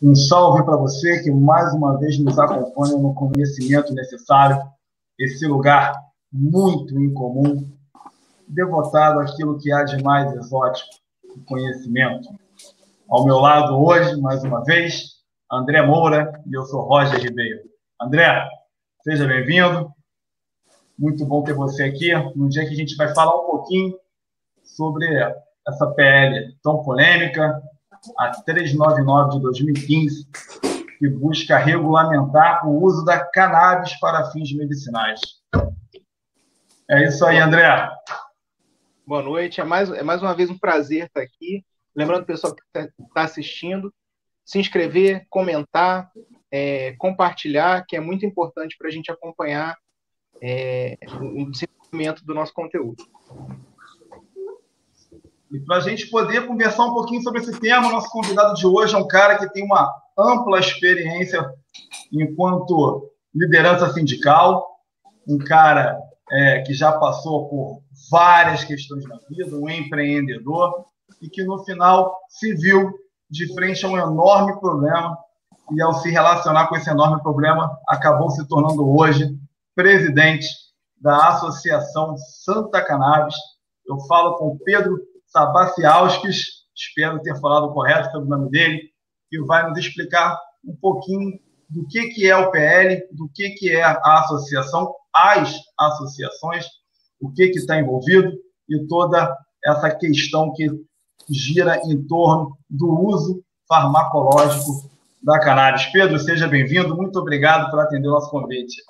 Um salve para você que mais uma vez nos acompanha no conhecimento necessário, esse lugar muito incomum, devotado àquilo que há de mais exótico, o conhecimento. Ao meu lado hoje, mais uma vez, André Moura e eu sou Roger Ribeiro. André, seja bem-vindo. Muito bom ter você aqui no dia que a gente vai falar um pouquinho sobre essa PL tão polêmica, a 399 de 2015, que busca regulamentar o uso da cannabis para fins medicinais. É isso aí, André. Boa noite. É mais, é mais uma vez um prazer estar aqui. Lembrando, pessoal que está tá assistindo, se inscrever, comentar, é, compartilhar, que é muito importante para a gente acompanhar é, o desenvolvimento do nosso conteúdo. E para a gente poder conversar um pouquinho sobre esse tema, nosso convidado de hoje é um cara que tem uma ampla experiência enquanto liderança sindical, um cara é, que já passou por várias questões na vida, um empreendedor, e que no final se viu de frente a um enorme problema, e ao se relacionar com esse enorme problema, acabou se tornando hoje presidente da Associação Santa Cannabis. Eu falo com Pedro Sabaciauskis, espero ter falado correto pelo nome dele, que vai nos explicar um pouquinho do que, que é o PL, do que, que é a associação, as associações, o que está envolvido e toda essa questão que gira em torno do uso farmacológico da cannabis. Pedro, seja bem-vindo, muito obrigado por atender o nosso convite.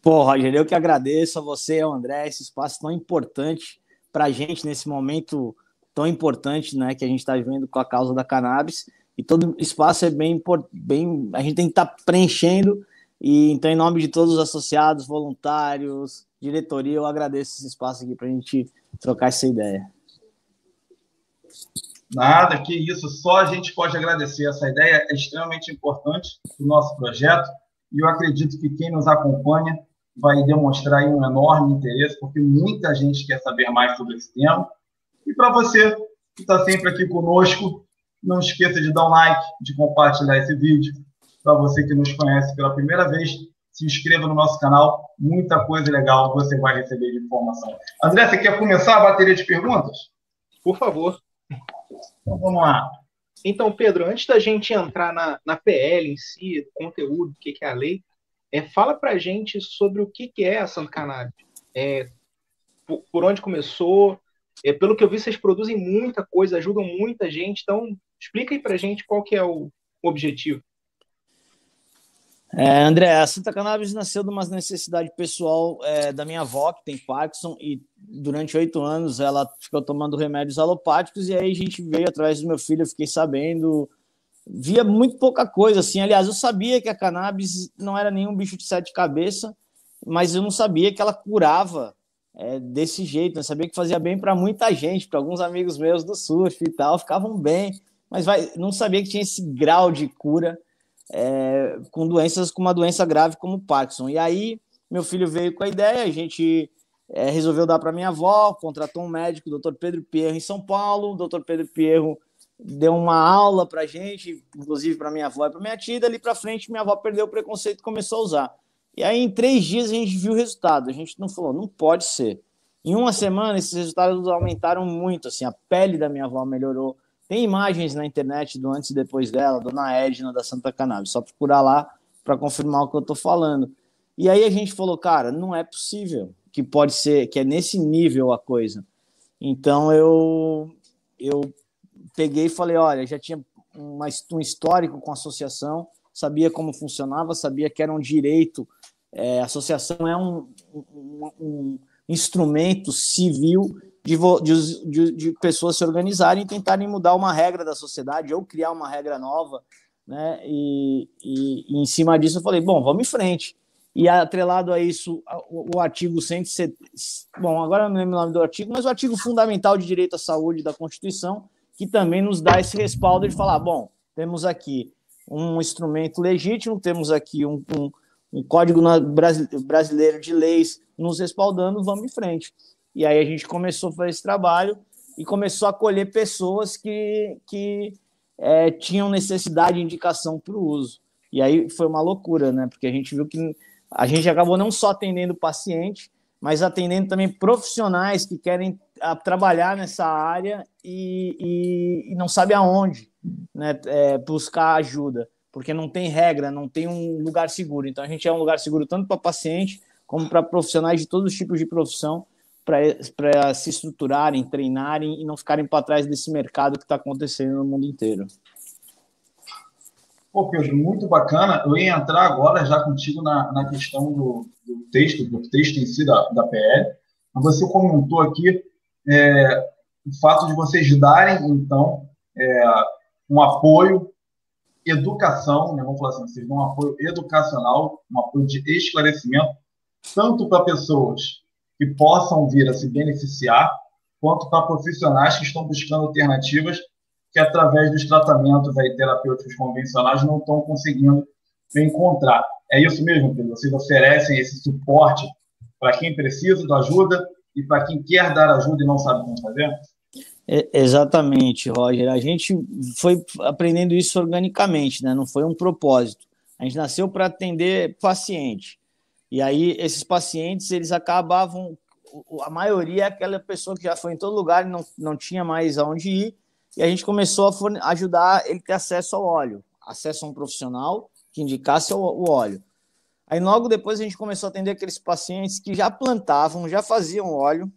Pô, Roger, eu que agradeço a você ao André esse espaço tão importante para a gente nesse momento tão importante né, que a gente está vivendo com a causa da cannabis. E todo espaço é bem, bem a gente tem que estar tá preenchendo. E então, em nome de todos os associados, voluntários, diretoria, eu agradeço esse espaço aqui para a gente trocar essa ideia. Nada, que isso, só a gente pode agradecer. Essa ideia é extremamente importante o nosso projeto e eu acredito que quem nos acompanha vai demonstrar um enorme interesse, porque muita gente quer saber mais sobre esse tema. E para você que está sempre aqui conosco, não esqueça de dar um like, de compartilhar esse vídeo. Para você que nos conhece pela primeira vez, se inscreva no nosso canal, muita coisa legal você vai receber de informação. André, você quer começar a bateria de perguntas? Por favor. Então vamos lá. Então, Pedro, antes da gente entrar na, na PL em si, conteúdo, o que, que é a lei, é, fala para a gente sobre o que, que é a Santa Cannabis. É, por, por, onde começou? É, pelo que eu vi, vocês produzem muita coisa, ajudam muita gente. Então, explica aí para a gente qual que é o, o objetivo. É, André, a Santa Cannabis nasceu de uma necessidade pessoal é, da minha avó, que tem Parkinson, e durante oito anos ela ficou tomando remédios alopáticos, e aí a gente veio atrás do meu filho, eu fiquei sabendo, via muito pouca coisa, assim, aliás, eu sabia que a cannabis não era nenhum bicho de sete cabeças, mas eu não sabia que ela curava é, desse jeito, eu sabia que fazia bem para muita gente, para alguns amigos meus do surf e tal, ficavam bem, mas vai, não sabia que tinha esse grau de cura, é, com doenças, com uma doença grave como Parkinson. E aí, meu filho veio com a ideia, a gente é, resolveu dar para minha avó, contratou um médico, o Dr. Pedro Pierro, em São Paulo. O Dr. Pedro Pierro deu uma aula para gente, inclusive para minha avó e para minha tia. Dali para frente, minha avó perdeu o preconceito e começou a usar. E aí, em três dias, a gente viu o resultado. A gente não falou, não pode ser. Em uma semana, esses resultados aumentaram muito. Assim, a pele da minha avó melhorou, tem imagens na internet do antes e depois dela, Dona Edna da Santa Cannabis. Só procurar lá para confirmar o que eu estou falando. E aí a gente falou, cara, não é possível que pode ser, que é nesse nível a coisa. Então eu eu peguei e falei, olha, já tinha uma, um histórico com a associação, sabia como funcionava, sabia que era um direito. É, a associação é um, um, um instrumento civil de, de, de, pessoas se organizarem e tentarem mudar uma regra da sociedade ou criar uma regra nova, né? E, e, e em cima disso eu falei, bom, vamos em frente. E atrelado a isso, o, o artigo 170, bom, agora eu não lembro o nome do artigo, mas o artigo fundamental de direito à saúde da Constituição, que também nos dá esse respaldo de falar, bom, temos aqui um instrumento legítimo, temos aqui um, um, um código brasileiro de leis nos respaldando, vamos em frente. E aí a gente começou a fazer esse trabalho e começou a acolher pessoas que, que é, tinham necessidade de indicação para o uso. E aí foi uma loucura, né? Porque a gente viu que a gente acabou não só atendendo paciente, mas atendendo também profissionais que querem ah, trabalhar nessa área e, e, e não sabe aonde né, é, buscar ajuda, porque não tem regra, não tem um lugar seguro. Então a gente é um lugar seguro tanto para paciente como para profissionais de todos os tipos de profissão para se estruturarem, treinarem e não ficarem para trás desse mercado que está acontecendo no mundo inteiro. Pô, Pedro, muito bacana. Eu ia entrar agora já contigo na, na questão do, do texto, do texto em si da, da PL. Você comentou aqui é, o fato de vocês darem, então, é, um apoio, educação, né, vamos falar assim, vocês dão um apoio educacional, um apoio de esclarecimento, tanto para pessoas que possam vir a se beneficiar, quanto para profissionais que estão buscando alternativas que, através dos tratamentos aí, terapêuticos convencionais, não estão conseguindo encontrar. É isso mesmo, Pedro? Vocês oferecem esse suporte para quem precisa de ajuda e para quem quer dar ajuda e não sabe como fazer? É, exatamente, Roger. A gente foi aprendendo isso organicamente, né? não foi um propósito. A gente nasceu para atender paciente. E aí, esses pacientes, eles acabavam. A maioria é aquela pessoa que já foi em todo lugar e não, não tinha mais aonde ir. E a gente começou a ajudar ele a ter acesso ao óleo, acesso a um profissional que indicasse o, óleo. Aí logo depois a gente começou a atender aqueles pacientes que já plantavam, já faziam óleo,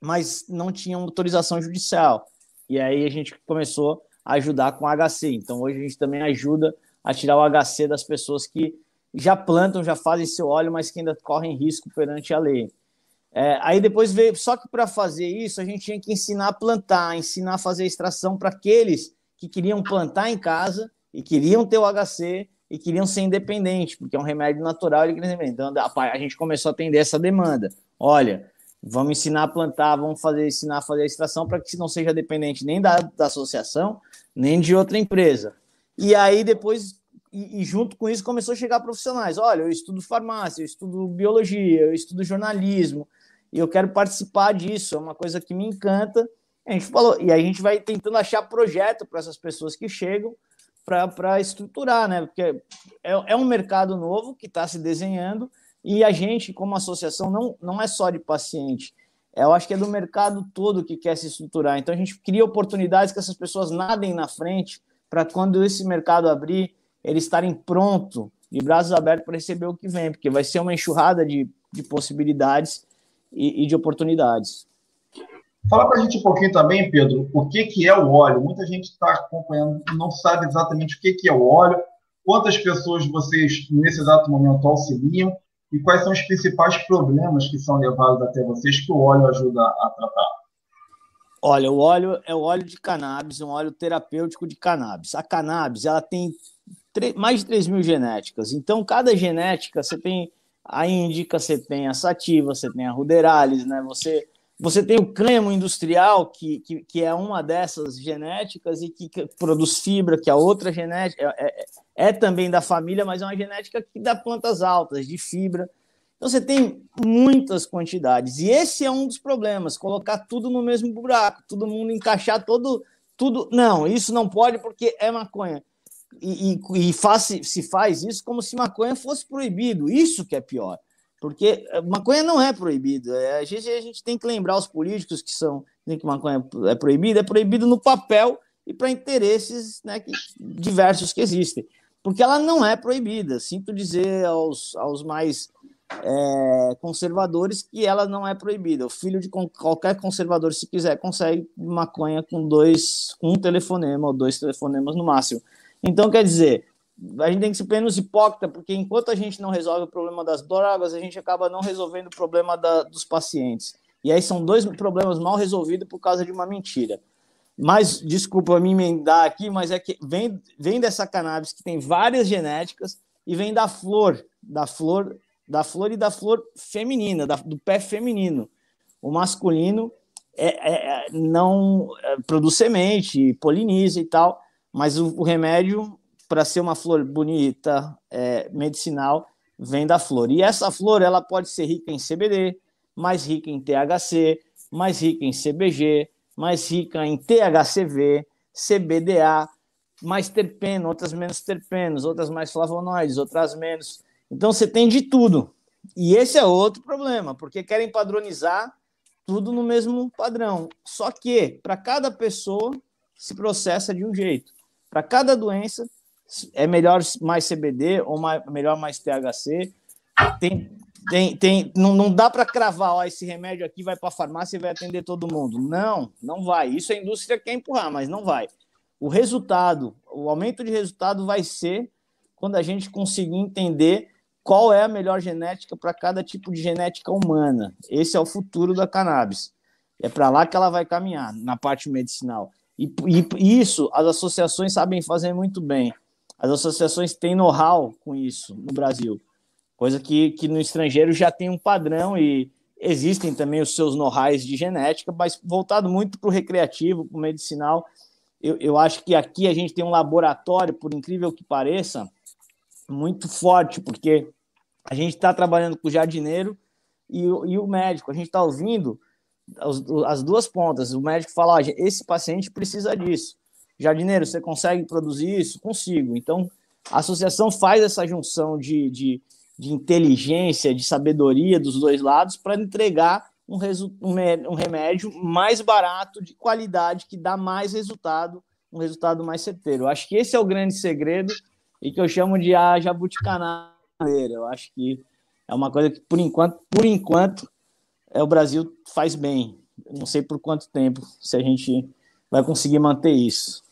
mas não tinham autorização judicial. E aí a gente começou a ajudar com HC. Então hoje a gente também ajuda a tirar o HC das pessoas que já plantam, já fazem seu óleo, mas que ainda correm risco perante a lei. É, aí depois veio, só que para fazer isso a gente tinha que ensinar a plantar, ensinar a fazer a extração para aqueles que queriam plantar em casa e queriam ter o HC e queriam ser independentes, porque é um remédio natural e Então a gente começou a atender essa demanda. Olha, vamos ensinar a plantar, vamos fazer, ensinar a fazer a extração para que não seja dependente nem da, da associação, nem de outra empresa. E aí depois, e, e, junto com isso, começou a chegar profissionais. Olha, eu estudo farmácia, eu estudo biologia, eu estudo jornalismo, e eu quero participar disso, é uma coisa que me encanta. A gente falou, e a gente vai tentando achar projeto para essas pessoas que chegam para estruturar, né? Porque é, é um mercado novo que está se desenhando e a gente, como associação, não, não é só de paciente. Eu acho que é do mercado todo que quer se estruturar. Então a gente cria oportunidades que essas pessoas nadem na frente para quando esse mercado abrir, eles estarem prontos, de braços abertos para receber o que vem, porque vai ser uma enxurrada de, de possibilidades e, e de oportunidades. Fala para a gente um pouquinho também, Pedro, o que, que é o óleo. Muita gente está acompanhando e não sabe exatamente o que, que é o óleo, quantas pessoas vocês, nesse exato momento, auxiliam e quais são os principais problemas que são levados até vocês que o óleo ajuda a tratar. Olha, o óleo é o óleo de cannabis, um óleo terapêutico de cannabis. A cannabis ela tem mais de 3 mil genéticas. Então, cada genética, você tem a índica, você tem a sativa, você tem a ruderalis, né? Você você tem o cânhamo industrial, que, que, que, é uma dessas genéticas e que, que produz fibra, que é outra genética, é, é, é, também da família, mas é uma genética que dá plantas altas, de fibra. Então você tem muitas quantidades. E esse é um dos problemas, colocar tudo no mesmo buraco, todo mundo encaixar todo, tudo. Não, isso não pode porque é maconha. E, e, faz, se faz isso como se maconha fosse proibido. Isso que é pior. Porque maconha não é proibida. É, a gente, a gente tem que lembrar os políticos que são que maconha é proibida, é proibido no papel e para interesses né, que, diversos que existem. Porque ela não é proibida. Sinto dizer aos, aos mais é, conservadores que ela não é proibida. O filho de qualquer conservador, se quiser, consegue maconha com dois, com um telefonema ou dois telefonemas no máximo. Então, quer dizer, a gente tem que ser menos hipócrita, porque enquanto a gente não resolve o problema das drogas, a gente acaba não resolvendo o problema da, dos pacientes. E aí são dois problemas mal resolvidos por causa de uma mentira. Mas, desculpa me emendar aqui, mas é que vem, vem dessa cannabis que tem várias genéticas e vem da flor, da flor, da flor e da flor feminina, da, do pé feminino. O masculino é, é, é não é, produz semente, poliniza e tal, mas o, o remédio para ser uma flor bonita, é, medicinal, vem da flor. E essa flor ela pode ser rica em CBD, mais rica em THC, mais rica em CBG, mais rica em THCV, CBDA, mais terpeno, outras menos terpenos, outras mais flavonoides, outras menos. Então você tem de tudo. E esse é outro problema, porque querem padronizar tudo no mesmo padrão. Só que para cada pessoa se processa de um jeito. Para cada doença é melhor mais CBD ou mais, melhor mais THC. Tem, tem, tem, não, não dá para cravar, ó, esse remédio aqui vai para a farmácia e vai atender todo mundo. Não, não vai. Isso a indústria quer empurrar, mas não vai. O resultado, o aumento de resultado vai ser quando a gente conseguir entender qual é a melhor genética para cada tipo de genética humana. Esse é o futuro da cannabis. É para lá que ela vai caminhar, na parte medicinal. E, e, isso as associações sabem fazer muito bem. As associações têm know-how com isso no Brasil, coisa que, que no estrangeiro já tem um padrão e existem também os seus know-hows de genética, mas voltado muito para o recreativo, para o medicinal eu, eu acho que aqui a gente tem um laboratório, por incrível que pareça, muito forte, porque a gente está trabalhando com o jardineiro e, e o médico. A gente está ouvindo as, as, duas pontas. O médico fala: oh, esse paciente precisa disso. Jardineiro, você consegue produzir isso? Consigo. Então, a associação faz essa junção de, de, de inteligência, de sabedoria dos dois lados para entregar um, um remédio mais barato, de qualidade, que dá mais resultado, um resultado mais certeiro. Eu acho que esse é o grande segredo e que eu chamo de a jabuticanadeira. Eu acho que é uma coisa que, por enquanto, por enquanto, é, o Brasil faz bem. não sei por quanto tempo, se a gente vai conseguir manter isso.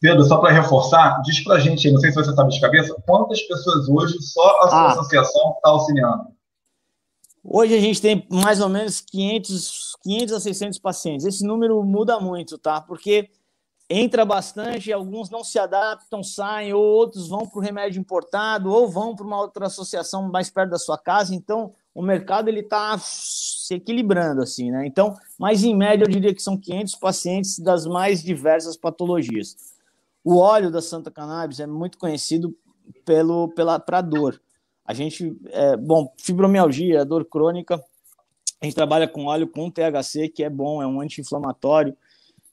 Pedro, só para reforçar, diz para a gente, não sei se você sabe de cabeça, quantas pessoas hoje só a sua ah. associação está auxiliando? Hoje a gente tem mais ou menos 500, 500 a 600 pacientes. Esse número muda muito, tá? Porque entra bastante, alguns não se adaptam, saem, ou outros vão para o remédio importado, ou vão para uma outra associação mais perto da sua casa. Então, o mercado ele está se equilibrando, assim, né? Então, mas em média eu diria que são 500 pacientes das mais diversas patologias. O óleo da Santa Cannabis é muito conhecido pelo pela para dor. A gente, é, bom, fibromialgia, dor crônica, a gente trabalha com óleo com THC, que é bom, é um anti-inflamatório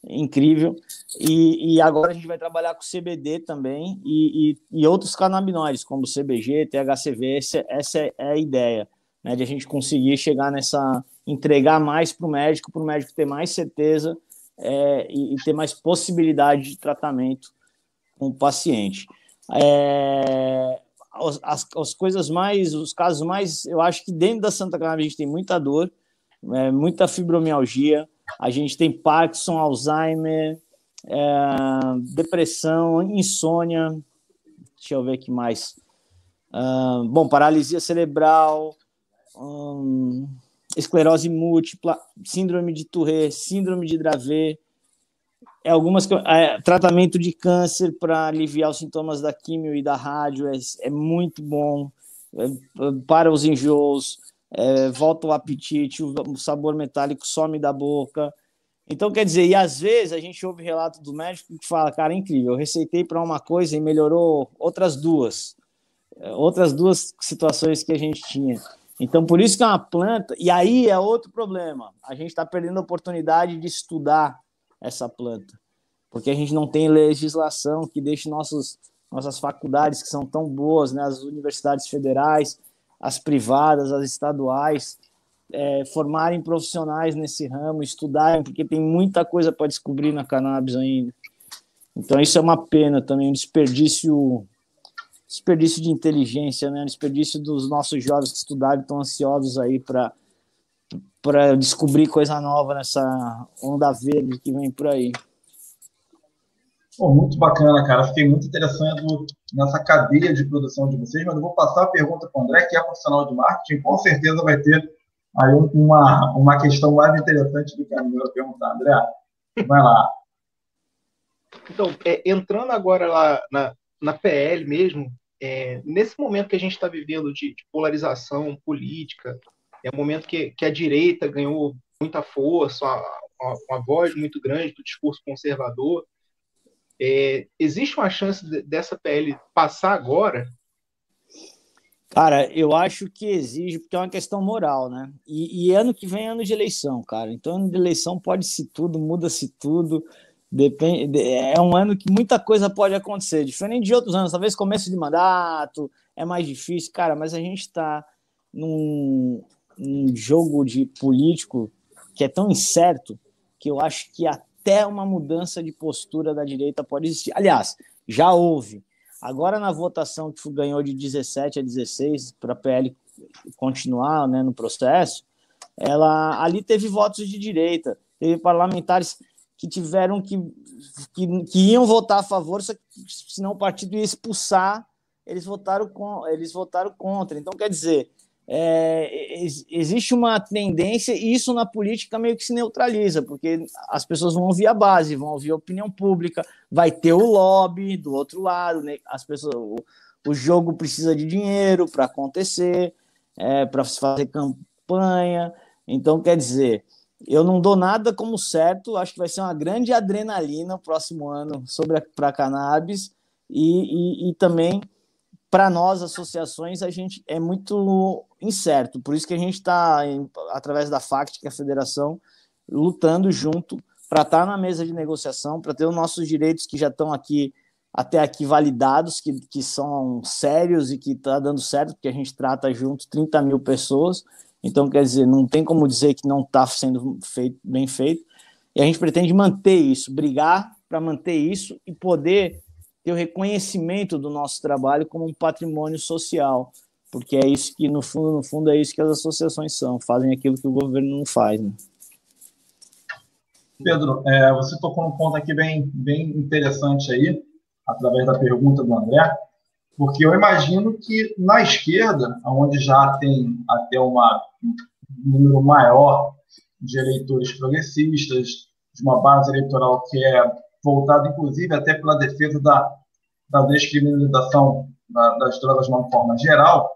incrível. E, e, agora a gente vai trabalhar com CBD também e, e, e outros canabinoides, como CBG, THCV. Essa, essa é a ideia, né, de a gente conseguir chegar nessa. entregar mais para o médico, para o médico ter mais certeza é, e, e, ter mais possibilidade de tratamento com o paciente. É, as, as coisas mais, os casos mais, eu acho que dentro da Santa Cannabis a gente tem muita dor, é, muita fibromialgia, a gente tem Parkinson, Alzheimer, é, depressão, insônia, deixa eu ver aqui mais. Uh, bom, paralisia cerebral, um, esclerose múltipla, síndrome de Tourette, síndrome de Dravet, é algumas é, tratamento de câncer para aliviar os sintomas da químio e da rádio é, é muito bom é, para os enjoos, é, volta o apetite, o, sabor metálico some da boca. Então, quer dizer, e às vezes a gente ouve relato do médico que fala, cara, é incrível, eu receitei para uma coisa e melhorou outras duas, é, outras duas situações que a gente tinha. Então, por isso que é uma planta, e aí é outro problema, a gente está perdendo a oportunidade de estudar essa planta, porque a gente não tem legislação que deixe nossos, nossas faculdades, que são tão boas, né, as universidades federais, as privadas, as estaduais, é, formarem profissionais nesse ramo, estudarem, porque tem muita coisa para descobrir na cannabis ainda. Então isso é uma pena também, um desperdício desperdício de inteligência, né? Um desperdício dos nossos jovens que estudaram estão ansiosos aí para para descobrir coisa nova nessa onda verde que vem por aí. Pô, muito bacana, cara. Fiquei muito interessado nessa cadeia de produção de vocês, mas eu vou passar a pergunta para o André, que é profissional de marketing, com certeza vai ter aí uma, uma questão mais interessante do que a minha perguntar. André, vai lá. Então, é, entrando agora lá na, na PL mesmo, é, nesse momento que a gente está vivendo de, de polarização política, é um momento que, que a direita ganhou muita força, uma, uma, uma voz muito grande do discurso conservador. É, existe uma chance de, dessa PL passar agora? Cara, eu acho que exige, porque é uma questão moral, né? E, e ano que vem é ano de eleição, cara. Então, ano de eleição pode-se tudo, muda-se tudo. Depende, é um ano que muita coisa pode acontecer, diferente de outros anos. Talvez começo de mandato é mais difícil, cara, mas a gente está num, num jogo de político que é tão incerto que eu acho que até uma mudança de postura da direita pode existir. Aliás, já houve. Agora, na votação que ganhou de 17 a 16 para a PL continuar né, no processo, ela ali teve votos de direita, teve parlamentares que tiveram que, que, que iam votar a favor, senão o partido ia expulsar, eles votaram, com, eles votaram contra. Então, quer dizer, é, existe uma tendência, e isso na política meio que se neutraliza, porque as pessoas vão ouvir a base, vão ouvir a opinião pública, vai ter o lobby do outro lado, né? as pessoas, o, o jogo precisa de dinheiro para acontecer, é, para fazer campanha. Então, quer dizer, eu não dou nada como certo, acho que vai ser uma grande adrenalina o próximo ano sobre para cannabis e, e, e também para nós associações a gente é muito incerto, por isso que a gente está através da FACT, que é a federação, lutando junto para estar tá na mesa de negociação, para ter os nossos direitos que já estão aqui até aqui validados, que, que são sérios e que está dando certo, porque a gente trata junto 30 mil pessoas então, quer dizer, não tem como dizer que não está sendo feito, bem feito. E a gente pretende manter isso, brigar para manter isso e poder ter o reconhecimento do nosso trabalho como um patrimônio social, porque é isso que, no fundo, no fundo, é isso que as associações são, fazem aquilo que o governo não faz. Né? Pedro, é, você tocou num ponto aqui bem, bem interessante aí, através da pergunta do André, porque eu imagino que na esquerda, onde já tem até uma, um número maior de eleitores progressistas, de uma base eleitoral que é voltada, inclusive, até pela defesa da, da descriminalização da, das drogas de uma forma geral,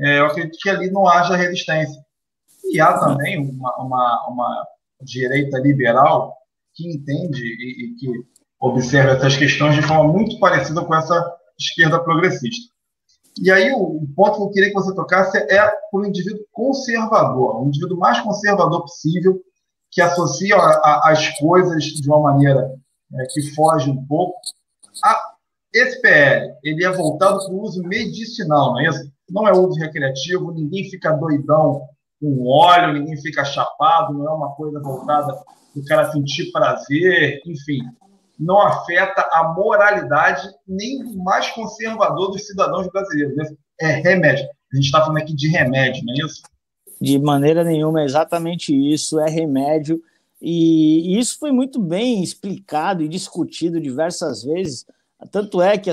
é, eu acredito que ali não haja resistência. E há também uma, uma, uma direita liberal que entende e, e que observa essas questões de forma muito parecida com essa esquerda progressista. E aí o, ponto que eu queria que você tocasse é para o indivíduo conservador, o indivíduo mais conservador possível, que associa a, a, as coisas de uma maneira é, que foge um pouco. Esse PL, ele é voltado para o uso medicinal, não é isso? Não é uso recreativo, ninguém fica doidão com óleo, ninguém fica chapado, não é uma coisa voltada para o cara sentir prazer, enfim não afeta a moralidade nem do mais conservador dos cidadãos brasileiros. Né? É remédio. A gente está falando aqui de remédio, não é isso? De maneira nenhuma, é exatamente isso, é remédio. E isso foi muito bem explicado e discutido diversas vezes. Tanto é que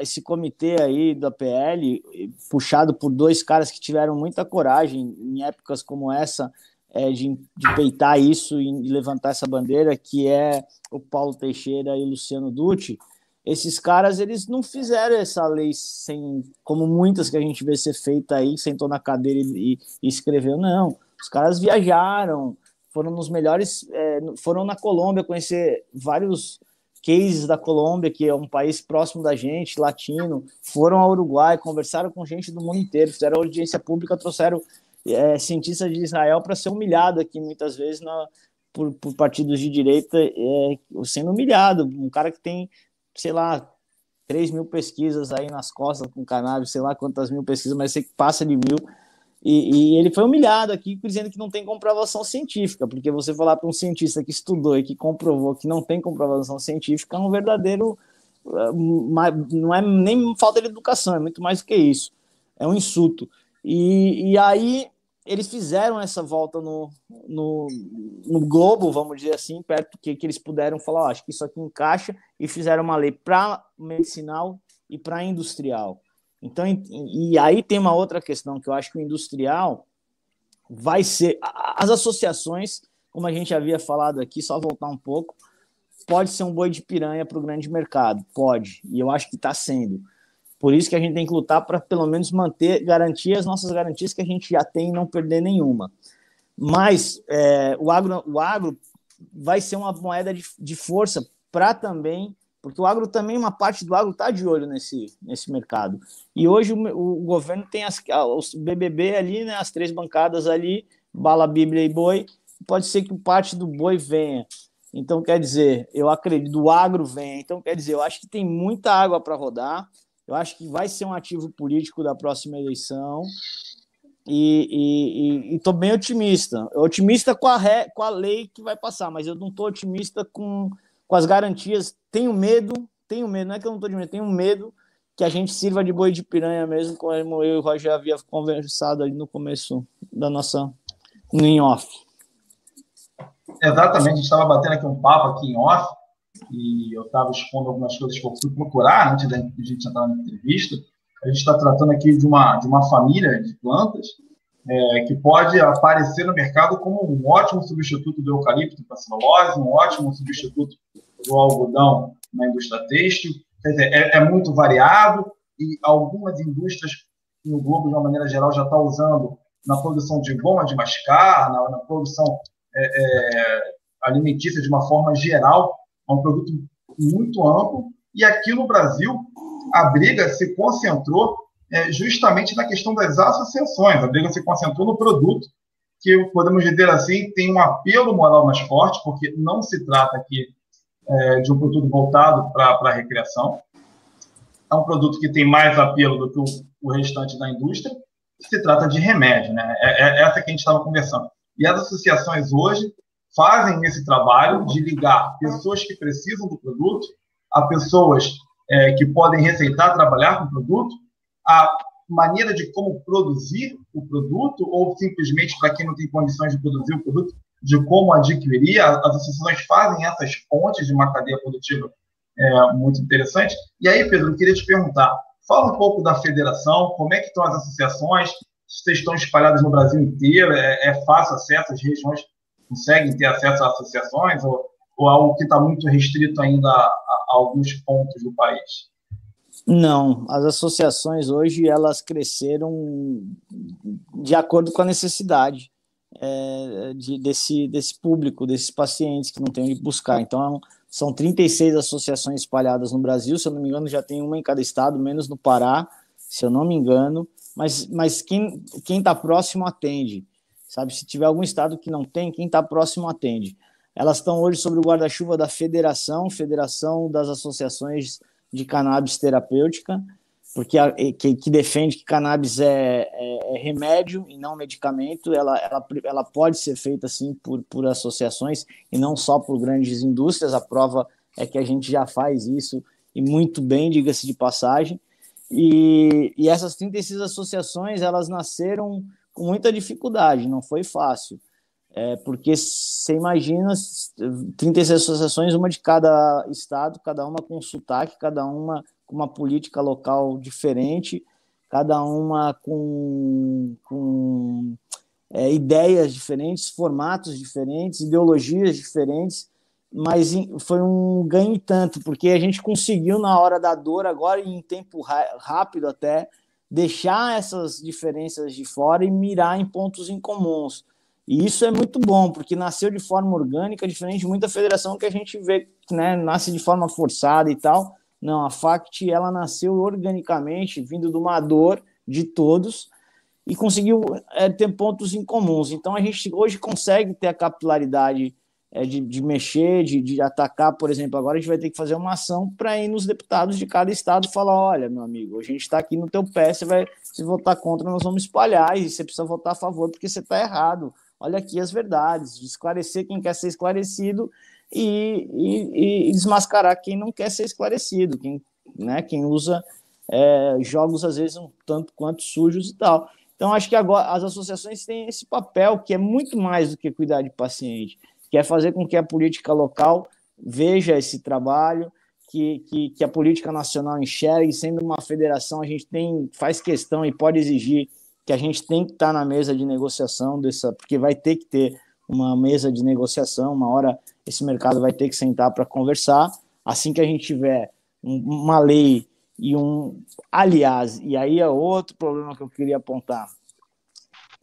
esse comitê aí da PL, puxado por dois caras que tiveram muita coragem em épocas como essa, é, de, de peitar isso e levantar essa bandeira, que é o Paulo Teixeira e o Luciano Dutti, esses caras eles não fizeram essa lei sem, como muitas que a gente vê ser feita aí, sentou na cadeira e, e escreveu, não. Os caras viajaram, foram nos melhores, é, foram na Colômbia conhecer vários cases da Colômbia, que é um país próximo da gente, latino, foram ao Uruguai, conversaram com gente do mundo inteiro, fizeram audiência pública, trouxeram é, cientista de Israel para ser humilhado aqui muitas vezes na, por, por partidos de direita, é, sendo humilhado. Um cara que tem, sei lá, 3 mil pesquisas aí nas costas com cannabis, sei lá quantas mil pesquisas, mas sei que passa de mil. E, e, ele foi humilhado aqui, dizendo que não tem comprovação científica, porque você falar para um cientista que estudou e que comprovou que não tem comprovação científica é um verdadeiro. É, não é nem falta de educação, é muito mais do que isso. É um insulto. E, e aí eles fizeram essa volta no, no, no, Globo, vamos dizer assim, perto que, que eles puderam falar, oh, acho que isso aqui encaixa, e fizeram uma lei para medicinal e para industrial. Então, e, aí tem uma outra questão que eu acho que o industrial vai ser. As associações, como a gente havia falado aqui, só voltar um pouco, pode ser um boi de piranha para o grande mercado, pode, e eu acho que está sendo. Por isso que a gente tem que lutar para pelo menos manter, garantir as nossas garantias que a gente já tem e não perder nenhuma. Mas é, o, agro, o agro vai ser uma moeda de, de força para também porque o agro também, uma parte do agro está de olho nesse, nesse mercado. E hoje o, o governo tem as, os BBB ali, né, as três bancadas ali, bala, bíblia e boi, pode ser que parte do boi venha. Então, quer dizer, eu acredito, do agro venha. Então, quer dizer, eu acho que tem muita água para rodar, eu acho que vai ser um ativo político da próxima eleição, e estou bem otimista. Otimista com a, com a lei que vai passar, mas eu não estou otimista com, com as garantias. Tenho medo, tenho medo, não é que eu não estou de medo, tenho medo que a gente sirva de boi de piranha mesmo, como eu e o Roger havia conversado ali no começo da nossa no em off. Exatamente, a gente estava batendo aqui um papo aqui em off e eu estava expondo algumas coisas que eu fui procurar antes da gente entrar na entrevista a gente está tratando aqui de uma, de uma família de plantas é, que pode aparecer no mercado como um ótimo substituto do eucalipto para celulose, um ótimo substituto do algodão na indústria têxtil. Quer dizer, é, é muito variado e algumas indústrias no globo, de uma maneira geral, já estão tá usando na produção de goma de mascar, na, na produção é, é, alimentícia de uma forma geral. É um produto muito amplo. E aqui no Brasil, a briga se concentrou é, justamente na questão das associações. A briga se concentrou no produto, que podemos dizer assim, tem um apelo moral mais forte, porque não se trata aqui é, de um produto voltado para a recreação. É um produto que tem mais apelo do que o, o restante da indústria. Se trata de remédio, né? É, é essa que a gente estava conversando. E as associações hoje fazem esse trabalho de ligar pessoas que precisam do produto a pessoas é, que podem receitar, trabalhar com o produto, a maneira de como produzir o produto, ou simplesmente para quem não tem condições de produzir o produto, de como adquirir. As associações fazem essas pontes de uma cadeia produtiva é, muito interessante. E aí, Pedro, eu queria te perguntar, fala um pouco da federação, como é que estão as associações, vocês estão espalhadas no Brasil inteiro, é, é fácil acesso, as regiões conseguem ter acesso a associações, ou, ou algo que está muito restrito ainda a, a alguns pontos do país? Não, as associações hoje elas cresceram de acordo com a necessidade é, de, desse, desse público, desses pacientes que não tem onde buscar. Então, são 36 associações espalhadas no Brasil, se eu não me engano, já tem uma em cada estado, menos no Pará, se eu não me engano. Mas, mas quem está próximo atende, sabe? Se tiver algum estado que não tem, quem está próximo atende. Elas estão hoje sobre o guarda-chuva da Federação, Federação das Associações de Cannabis Terapêutica, porque a, que, que, defende que cannabis é, é, é, remédio e não medicamento. Ela, ela, ela pode ser feita assim por, por associações e não só por grandes indústrias. A prova é que a gente já faz isso e muito bem, diga-se de passagem. E, e essas 36 associações elas nasceram com muita dificuldade, não foi fácil. É, porque você imagina 36 associações, uma de cada estado, cada uma com sotaque, cada uma uma política local diferente, cada uma com, com é, ideias diferentes, formatos diferentes, ideologias diferentes, mas foi um ganho tanto, porque a gente conseguiu, na hora da dor, agora em tempo rápido até, deixar essas diferenças de fora e mirar em pontos em comuns. E isso é muito bom, porque nasceu de forma orgânica, diferente de muita federação que a gente vê, né, nasce de forma forçada e tal. Não, a FACT, ela nasceu organicamente, vindo de uma dor de todos, e conseguiu é, ter pontos em comuns. Então, a gente hoje consegue ter a capilaridade é, de, de, mexer, de, de atacar, por exemplo. Agora a gente vai ter que fazer uma ação para ir nos deputados de cada estado e falar: olha, meu amigo, a gente está aqui no teu pé, você vai se votar contra, nós vamos espalhar, e você precisa votar a favor porque você está errado olha aqui as verdades, de esclarecer quem quer ser esclarecido e, e, e desmascarar quem não quer ser esclarecido, quem, né, quem usa é, jogos às vezes um tanto quanto sujos e tal. Então, acho que agora as associações têm esse papel que é muito mais do que cuidar de paciente, que é fazer com que a política local veja esse trabalho, que, que, que, a política nacional enxergue, sendo uma federação, a gente tem, faz questão e pode exigir que a gente tem que estar na mesa de negociação dessa, porque vai ter que ter uma mesa de negociação, uma hora esse mercado vai ter que sentar para conversar. Assim que a gente tiver uma lei e um, aliás, e aí é outro problema que eu queria apontar.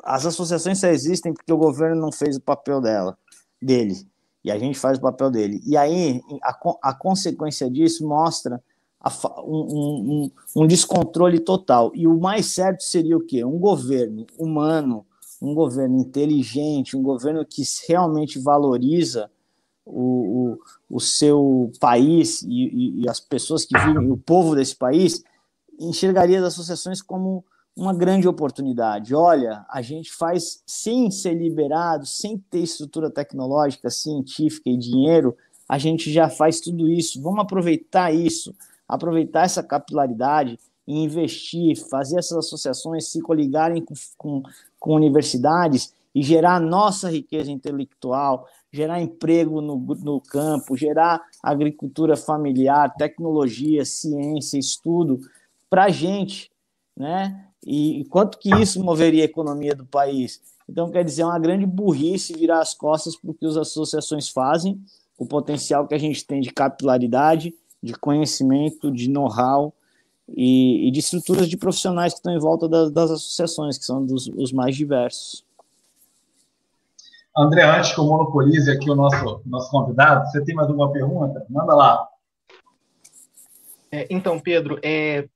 As associações só existem porque o governo não fez o papel dela, dele. E a gente faz o papel dele. E aí, a, a consequência disso mostra a, um, um, um, descontrole total. E o mais certo seria o quê? Um governo humano, um governo inteligente, um governo que realmente valoriza o, o, o seu país e, e, as pessoas que vivem, o povo desse país, enxergaria as associações como uma grande oportunidade. Olha, a gente faz sem ser liberado, sem ter estrutura tecnológica, científica e dinheiro, a gente já faz tudo isso. Vamos aproveitar isso, aproveitar essa capilaridade e investir, fazer essas associações se coligarem com, com, com universidades e gerar nossa riqueza intelectual, gerar emprego no, no campo, gerar agricultura familiar, tecnologia, ciência, estudo para a gente, né? E, quanto que isso moveria a economia do país? Então, quer dizer, é uma grande burrice virar as costas para o que as associações fazem, o potencial que a gente tem de capilaridade, de conhecimento, de know-how e, e, de estruturas de profissionais que estão em volta das, das associações, que são dos, os mais diversos. André, antes que eu monopolize aqui o nosso, nosso convidado, você tem mais alguma pergunta? Manda lá. É, então, Pedro, é,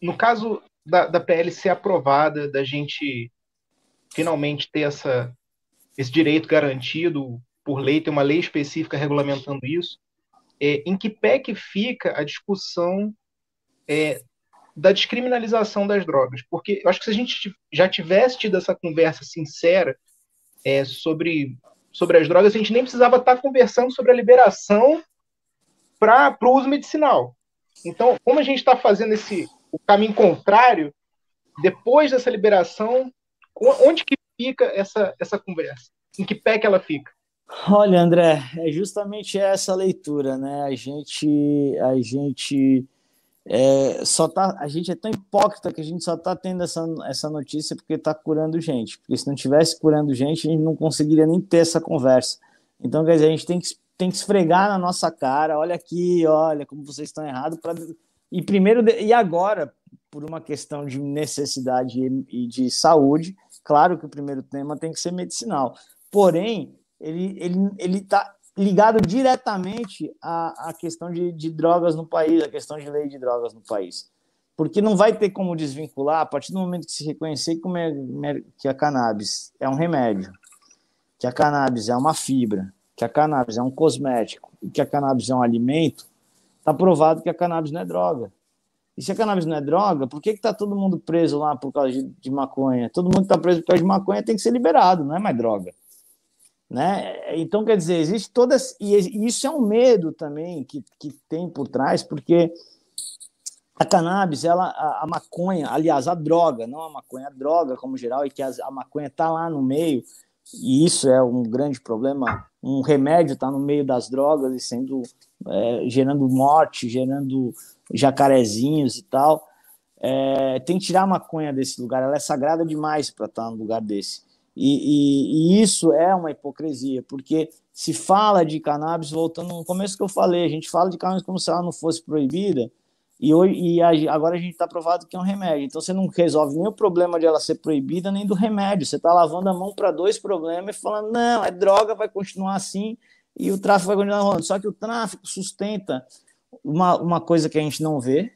no caso da, da PL ser aprovada, da gente finalmente ter essa, esse direito garantido por lei, ter uma lei específica regulamentando isso, é, em que pé que fica a discussão é, da descriminalização das drogas? Porque eu acho que se a gente já tivesse tido essa conversa sincera é, sobre, sobre as drogas, a gente nem precisava estar conversando sobre a liberação para o uso medicinal. Então, como a gente está fazendo esse, o caminho contrário, depois dessa liberação, onde que fica essa, essa conversa? Em que pé que ela fica? Olha, André, é justamente essa leitura, né? A gente, a gente é, só tá, a gente é tão hipócrita que a gente só está tendo essa, essa notícia porque está curando gente. Porque se não tivesse curando gente, a gente não conseguiria nem ter essa conversa. Então, quer dizer, a gente tem que, tem que esfregar na nossa cara, olha aqui, olha como vocês estão errados, para e primeiro e agora, por uma questão de necessidade e de saúde, claro que o primeiro tema tem que ser medicinal. Porém, ele ele ele está ligado diretamente à, à questão de, de drogas no país, à questão de lei de drogas no país. Porque não vai ter como desvincular a partir do momento que se reconhecer que a cannabis é um remédio, que a cannabis é uma fibra, que a cannabis é um cosmético e que a cannabis é um alimento, Está provado que a cannabis não é droga. E se a cannabis não é droga, por que está todo mundo preso lá por causa de, de maconha? Todo mundo que está preso por causa de maconha tem que ser liberado, não é mais droga. Né? Então, quer dizer, existe todas. E isso é um medo também que, que tem por trás, porque a cannabis, ela, a, a maconha, aliás, a droga, não a maconha, a droga como geral, e que a, a maconha está lá no meio, e isso é um grande problema. Um remédio está no meio das drogas e sendo é, gerando morte, gerando jacarezinhos e tal. É, tem que tirar a maconha desse lugar, ela é sagrada demais para estar num lugar desse. E, e, e, isso é uma hipocrisia, porque se fala de cannabis, voltando no começo que eu falei, a gente fala de cannabis como se ela não fosse proibida, e, hoje, e agora a gente está provado que é um remédio. Então você não resolve nem o problema de ela ser proibida, nem do remédio. Você está lavando a mão para dois problemas e falando, não, é droga, vai continuar assim, e o tráfico vai continuar rolando. Só que o tráfico sustenta uma, uma coisa que a gente não vê,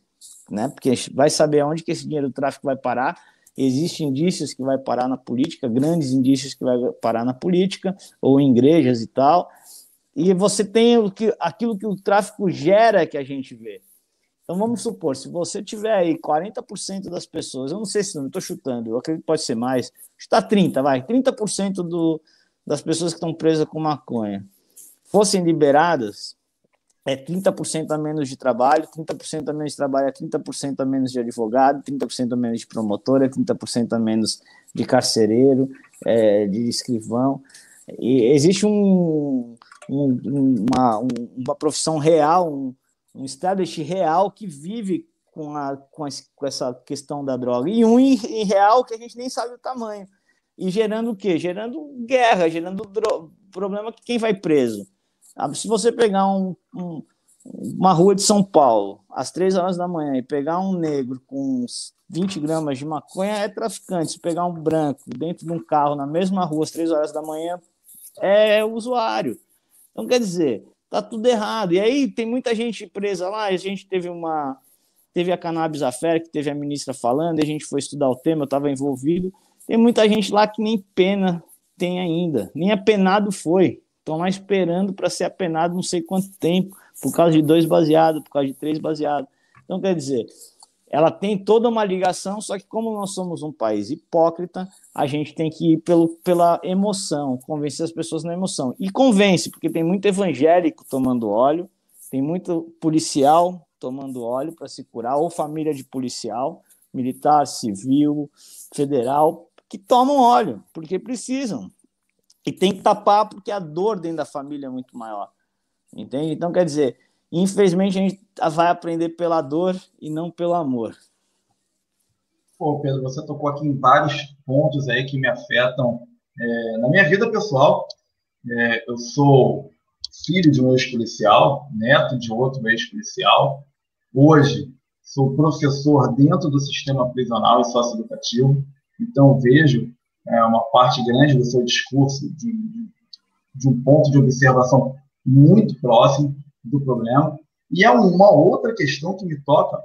né? Porque vai saber aonde que esse dinheiro do tráfico vai parar. Existem indícios que vai parar na política, grandes indícios que vai parar na política, ou em igrejas e tal. E você tem o que, aquilo que o tráfico gera que a gente vê. Então vamos supor, se você tiver aí 40% das pessoas, eu não sei se não, estou chutando, eu acredito que pode ser mais, está 30, vai, 30% do, das pessoas que estão presas com maconha fossem liberadas, é 30% a menos de trabalho, 30% a menos de trabalho é 30% a menos de advogado, 30% a menos de promotor, é 30% a menos de carcereiro, é, de escrivão. E existe um, um, uma, uma profissão real, um, um establish real que vive com, a, com, com, essa questão da droga, e um em, real que a gente nem sabe o tamanho. E gerando o quê? Gerando guerra, gerando problema que quem vai preso se você pegar um, um, uma rua de São Paulo, às três horas da manhã, e pegar um negro com 20 gramas de maconha, é traficante. Se pegar um branco dentro de um carro na mesma rua, às três horas da manhã, é usuário. Então, quer dizer, tá tudo errado. E aí tem muita gente presa lá, a gente teve uma. Teve a Cannabis Affair, que teve a ministra falando, a gente foi estudar o tema, eu estava envolvido. Tem muita gente lá que nem pena tem ainda, nem apenado foi. Estão lá esperando para ser apenado não sei quanto tempo, por causa de dois baseados, por causa de três baseados. Então, quer dizer, ela tem toda uma ligação, só que como nós somos um país hipócrita, a gente tem que ir pelo, pela emoção, convencer as pessoas na emoção. E convence, porque tem muito evangélico tomando óleo, tem muito policial tomando óleo para se curar, ou família de policial, militar, civil, federal, que tomam óleo, porque precisam. E tem que tapar, porque a dor dentro da família é muito maior. Entende? Então, quer dizer, Infelizmente, a gente vai aprender pela dor e não pelo amor. Pô, Pedro, você tocou aqui em vários pontos aí que me afetam é, na minha vida pessoal. É, eu sou filho de um ex-policial, neto de outro ex-policial. Hoje, sou professor dentro do sistema prisional e socioeducativo. Então, vejo é, uma parte grande do seu discurso de, de um ponto de observação muito próximo do problema. E é uma outra questão que me toca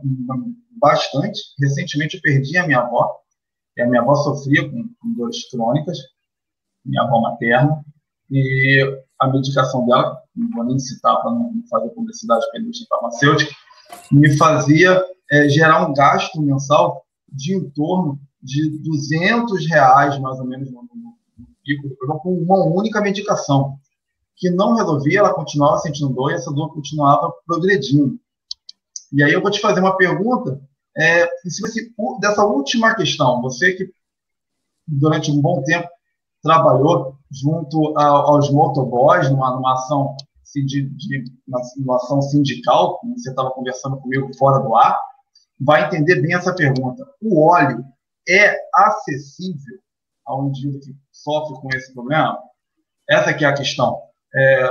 bastante. Recentemente eu perdi a minha avó. E a minha avó sofria com, com dores crônicas, minha avó materna, e a medicação dela, não vou nem citar para não fazer publicidade para a indústria farmacêutica, me fazia é, gerar um gasto mensal de em torno de 200 reais, mais ou menos, no, pico do programa, com uma única medicação que não resolvia, ela continuava sentindo dor e essa dor continuava progredindo. E aí eu vou te fazer uma pergunta, é, se você, dessa última questão, você que durante um bom tempo trabalhou junto a, aos motoboys numa, numa ação de, de uma, ação sindical, você estava conversando comigo fora do ar, vai entender bem essa pergunta. O óleo é acessível ao indivíduo que sofre com esse problema? Essa que é a questão. É,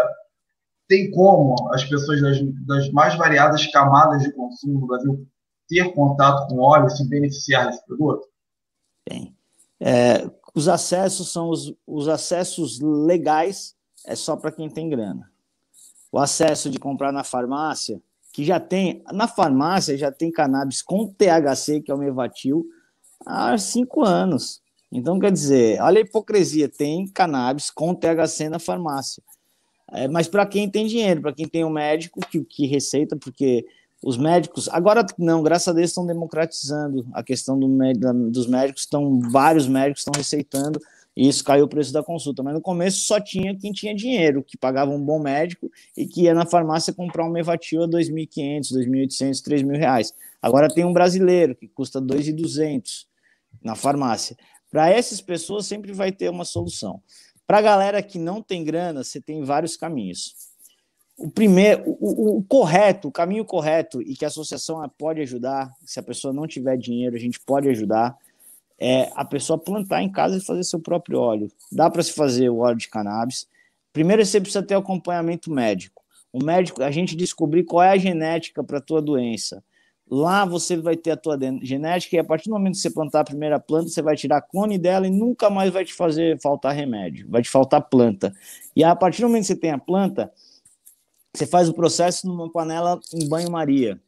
tem como as pessoas das, das, mais variadas camadas de consumo no Brasil ter contato com óleo se beneficiar desse produto? Tem. É, os acessos são os, os acessos legais, é só para quem tem grana. O acesso de comprar na farmácia, que já tem, na farmácia já tem cannabis com THC, que é o Mevatil, há cinco anos. Então, quer dizer, olha a hipocrisia, tem cannabis com THC na farmácia. É, mas para quem tem dinheiro, para quem tem um médico que, que receita, porque os médicos, agora não, graças a Deus estão democratizando a questão do, dos médicos, estão vários médicos estão receitando, e isso caiu o preço da consulta. Mas no começo só tinha quem tinha dinheiro, que pagava um bom médico e que ia na farmácia comprar um Mevatil a 2.500, 2.800, 3.000 reais. Agora tem um brasileiro que custa 2.200 na farmácia. Para essas pessoas sempre vai ter uma solução. Para a galera que não tem grana, você tem vários caminhos. O primeiro, o, o, correto, o caminho correto e que a associação pode ajudar, se a pessoa não tiver dinheiro, a gente pode ajudar, é a pessoa plantar em casa e fazer seu próprio óleo. Dá para se fazer o óleo de cannabis. Primeiro você precisa ter acompanhamento médico. O médico, a gente descobrir qual é a genética para a tua doença. Lá você vai ter a tua genética e a partir do momento que você plantar a primeira planta, você vai tirar clone dela e nunca mais vai te fazer faltar remédio, vai te faltar planta. E a partir do momento que você tem a planta, você faz o processo numa panela em banho-maria.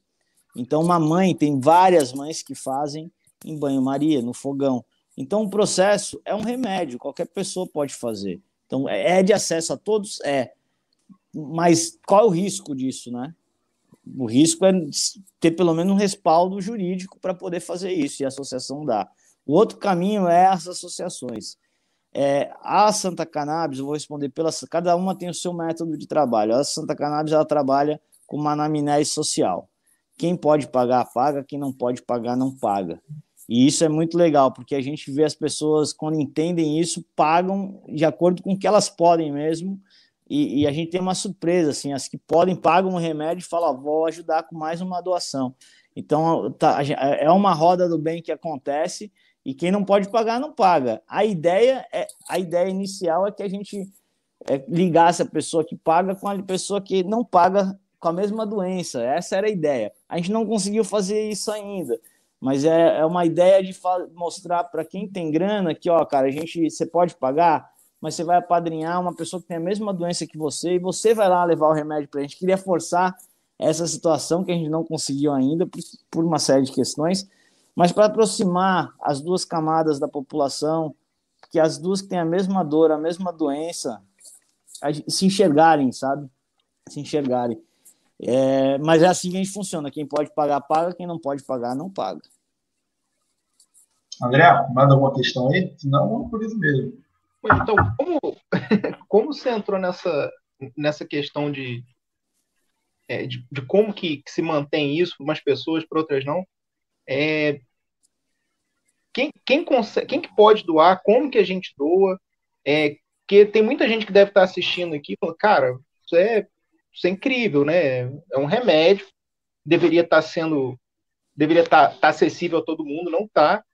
Então, uma mãe, tem várias mães que fazem em banho-maria, no fogão. Então, o processo é um remédio, qualquer pessoa pode fazer. Então, é, é de acesso a todos? É. Mas qual é o risco disso, né? O risco é ter pelo menos um respaldo jurídico para poder fazer isso, e a associação dá. O outro caminho é as associações. É, a Santa Cannabis, eu vou responder pela. Cada uma tem o seu método de trabalho. A Santa Cannabis ela trabalha com uma anamnese social. Quem pode pagar, paga. Quem não pode pagar, não paga. E isso é muito legal, porque a gente vê as pessoas, quando entendem isso, pagam de acordo com o que elas podem mesmo e, e, a gente tem uma surpresa, assim, as que podem pagam um remédio e falam, vou ajudar com mais uma doação. Então, tá, é uma roda do bem que acontece e quem não pode pagar, não paga. A ideia, é, a ideia inicial é que a gente é, ligasse a pessoa que paga com a pessoa que não paga com a mesma doença. Essa era a ideia. A gente não conseguiu fazer isso ainda, mas é, é uma ideia de mostrar para quem tem grana que, ó, cara, a gente, você pode pagar, mas você vai apadrinhar uma pessoa que tem a mesma doença que você e você vai lá levar o remédio para a gente. Queria forçar essa situação que a gente não conseguiu ainda por, por uma série de questões, mas para aproximar as duas camadas da população, que as duas que têm a mesma dor, a mesma doença, se enxergarem, sabe? Se enxergarem. É, mas é assim que a gente funciona. Quem pode pagar, paga. Quem não pode pagar, não paga. André, manda alguma questão aí? Senão, por isso mesmo. Então, como, como você entrou nessa, nessa questão de, é, de, de, como que, que, se mantém isso para umas pessoas, para outras não? É, quem, quem, consegue, quem que pode doar? Como que a gente doa? É, tem muita gente que deve estar assistindo aqui e falando, cara, isso é, isso é incrível, né? É um remédio, deveria estar sendo, deveria estar, estar acessível a todo mundo, não está.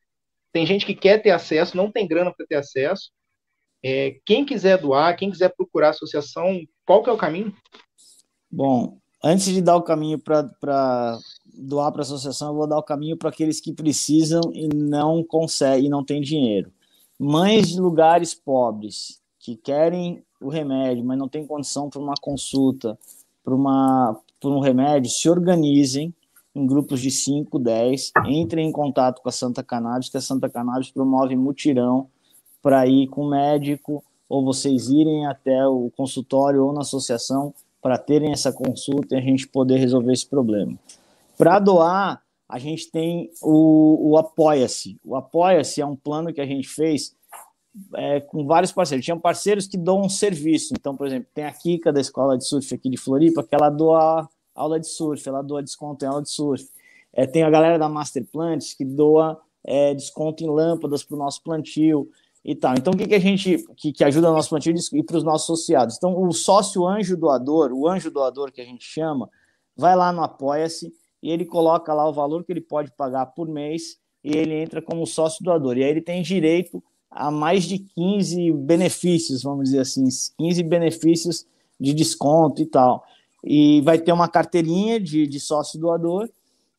Tem gente que quer ter acesso, não tem grana para ter acesso. É, quem quiser doar, quem quiser procurar a associação, qual que é o caminho? Bom, antes de dar o caminho para doar para a associação, eu vou dar o caminho para aqueles que precisam e não conseguem, não têm dinheiro. Mães de lugares pobres que querem o remédio, mas não têm condição para uma consulta, para um remédio, se organizem em grupos de 5, 10, entrem em contato com a Santa Cannabis, que a Santa Cannabis promove mutirão para ir com o médico, ou vocês irem até o consultório ou na associação para terem essa consulta e a gente poder resolver esse problema. Para doar, a gente tem o, Apoia-se. O Apoia-se é um plano que a gente fez é, com vários parceiros. Tinha parceiros que doam um serviço. Então, por exemplo, tem a Kika da Escola de Surf aqui de Floripa, que ela doa aula de surf, ela doa desconto em aula de surf. É, tem a galera da Master Plants que doa é, desconto em lâmpadas para o nosso plantio e tal. Então, o que, que a gente que, que ajuda nosso plantio e para os nossos associados? Então, o sócio anjo doador, o anjo doador que a gente chama, vai lá no Apoia-se e ele coloca lá o valor que ele pode pagar por mês e ele entra como sócio doador. E aí ele tem direito a mais de 15 benefícios, vamos dizer assim, 15 benefícios de desconto e tal e vai ter uma carteirinha de, de sócio doador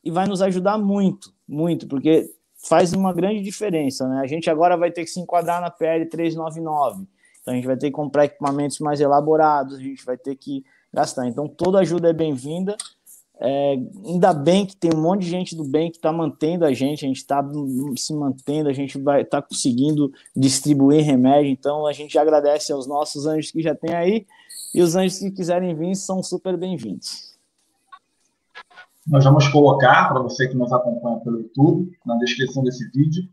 e vai nos ajudar muito, muito, porque faz uma grande diferença, né? A gente agora vai ter que se enquadrar na PL 399, então a gente vai ter que comprar equipamentos mais elaborados, a gente vai ter que gastar. Então toda ajuda é bem-vinda. É, ainda bem que tem um monte de gente do bem que está mantendo a gente, a gente está se mantendo, a gente vai estar tá conseguindo distribuir remédio, então a gente agradece aos nossos anjos que já tem aí e os anjos que quiserem vir são super bem-vindos. Nós vamos colocar, para você que nos acompanha pelo YouTube, na descrição desse vídeo,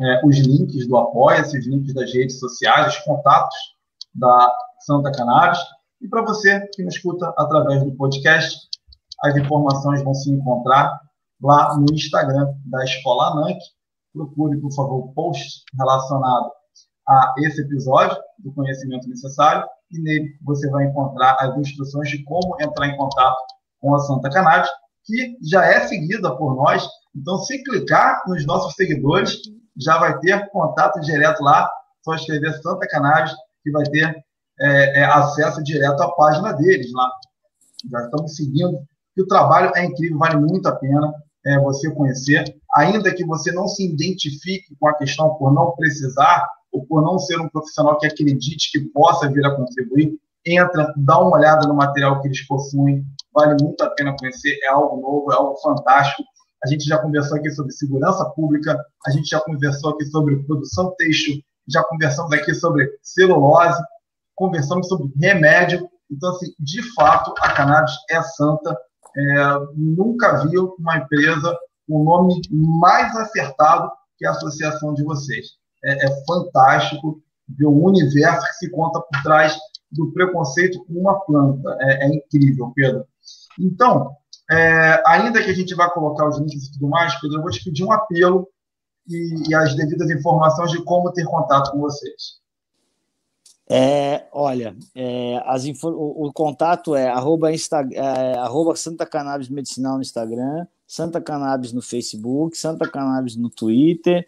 é, os links do Apoia-se, os links das redes sociais, os contatos da Santa Cannabis. E para você que nos escuta através do podcast, as informações vão se encontrar lá no Instagram da Escola ANANC. Procure, por favor, o post relacionado a esse episódio do conhecimento necessário e nele você vai encontrar as instruções de como entrar em contato com a Santa Cannabis, que já é seguida por nós. Então, se clicar nos nossos seguidores, já vai ter contato direto lá. Só escrever Santa Cannabis, que vai ter é, é, acesso direto à página deles lá. Já estamos seguindo. E o trabalho é incrível, vale muito a pena é, você conhecer. Ainda que você não se identifique com a questão por não precisar, ou por não ser um profissional que acredite que possa vir a contribuir, entra, dá uma olhada no material que eles possuem, vale muito a pena conhecer, é algo novo, é algo fantástico. A gente já conversou aqui sobre segurança pública, a gente já conversou aqui sobre produção têxtil, já conversamos aqui sobre celulose, conversamos sobre remédio. Então, assim, de fato, a cannabis é santa. É, nunca vi uma empresa o nome mais acertado que a associação de vocês é, é fantástico ver o universo que se conta por trás do preconceito com uma planta. É, é incrível, Pedro. Então, é, ainda que a gente vá colocar os links e tudo mais, Pedro, eu vou te pedir um apelo e, e as devidas informações de como ter contato com vocês. É, olha, é, as o, o, contato é arroba, Insta, é, arroba Santa Cannabis Medicinal no Instagram, Santa Cannabis no Facebook, Santa Cannabis no Twitter,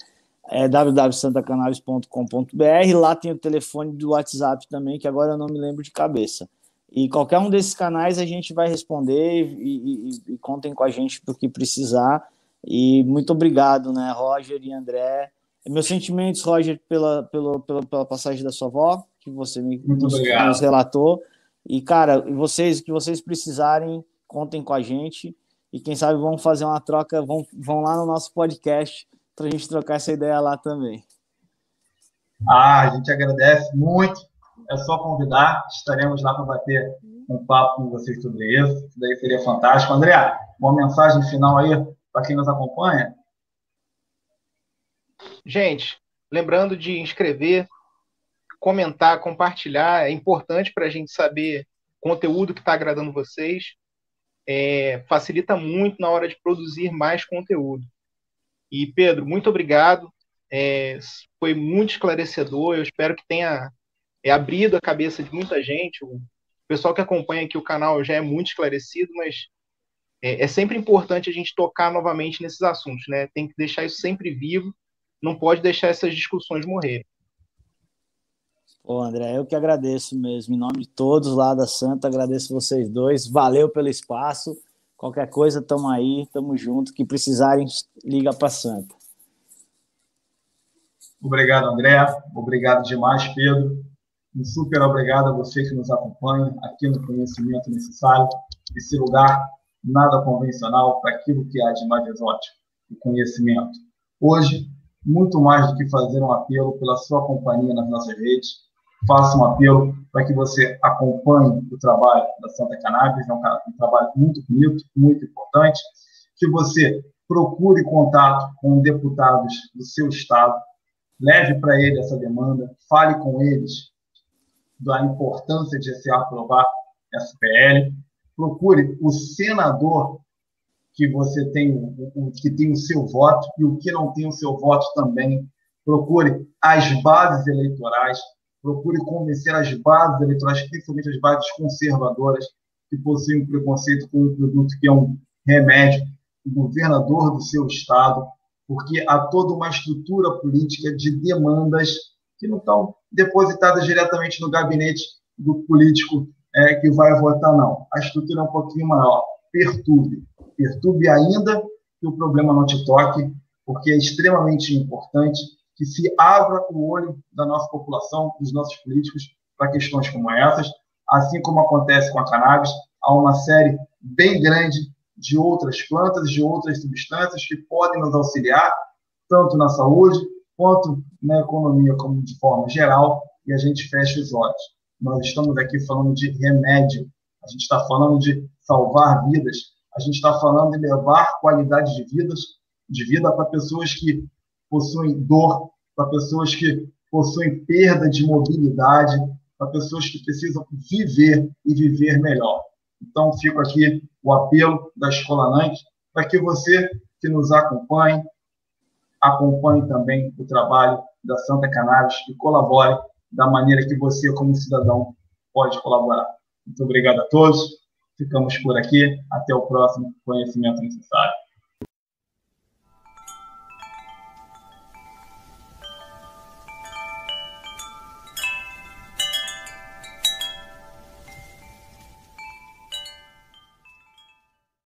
é www.santacannabis.com.br. Lá tem o telefone do WhatsApp também, que agora eu não me lembro de cabeça. E qualquer um desses canais a gente vai responder e, e, e contem com a gente do que precisar. E muito obrigado, né, Roger e André. Meus sentimentos, Roger, pela, pela, pela, pela passagem da sua avó, que você me, nos, nos, relatou. E, cara, vocês, que vocês precisarem, contem com a gente. E quem sabe vão fazer uma troca, vão, vão lá no nosso podcast para a gente trocar essa ideia lá também. Ah, a gente agradece muito. É só convidar, estaremos lá para bater um papo com vocês sobre isso. Isso daí seria fantástico. André, uma mensagem final aí para quem nos acompanha? Gente, lembrando de inscrever, comentar, compartilhar. É importante para a gente saber conteúdo que está agradando vocês. É, facilita muito na hora de produzir mais conteúdo. E, Pedro, muito obrigado. É, foi muito esclarecedor. Eu espero que tenha é, abrido a cabeça de muita gente. O pessoal que acompanha aqui o canal já é muito esclarecido, mas é, é sempre importante a gente tocar novamente nesses assuntos, né? Tem que deixar isso sempre vivo. Não pode deixar essas discussões morrerem. Pô, André, eu que agradeço mesmo. Em nome de todos lá da Santa, agradeço vocês dois. Valeu pelo espaço. Qualquer coisa, tamo aí, tamo junto. Que precisarem, liga para Santa. Obrigado, André. Obrigado demais, Pedro. Um super obrigado a você que nos acompanha aqui no Conhecimento Necessário, esse lugar nada convencional para aquilo que há de mais exótico, o conhecimento. Hoje, muito mais do que fazer um apelo pela sua companhia nas nossas redes, faço um apelo para que você acompanhe o trabalho da Santa Cannabis, é um, um trabalho muito bonito, muito importante, que você procure contato com deputados do seu estado, leve para ele essa demanda, fale com eles da importância de se aprovar essa PL, procure o senador que você tem, que tem o seu voto e o que não tem o seu voto também. Procure as bases eleitorais, procure convencer as bases eleitorais, principalmente as bases conservadoras, que possuem um preconceito com um produto que é um remédio, o governador do seu estado, porque há toda uma estrutura política de demandas que não estão depositadas diretamente no gabinete do político é, que vai votar, não. A estrutura é um pouquinho maior. Perturbe. Perturbe ainda que o problema não te toque, porque é extremamente importante que se abra o olho da nossa população, dos nossos políticos, para questões como essas, assim como acontece com a cannabis, há uma série bem grande de outras plantas, de outras substâncias que podem nos auxiliar, tanto na saúde quanto na economia, como de forma geral, e a gente fecha os olhos. Nós estamos aqui falando de remédio, a gente está falando de salvar vidas, a gente está falando de levar qualidade de vidas, de vida para pessoas que possuem dor, para pessoas que possuem perda de mobilidade, para pessoas que precisam viver e viver melhor. Então, fico aqui o apelo da Escola NANC para que você que nos acompanhe, acompanhe também o trabalho da Santa Cannabis e colabore da maneira que você, como cidadão, pode colaborar. Muito obrigado a todos. Ficamos por aqui. Até o próximo Conhecimento Necessário.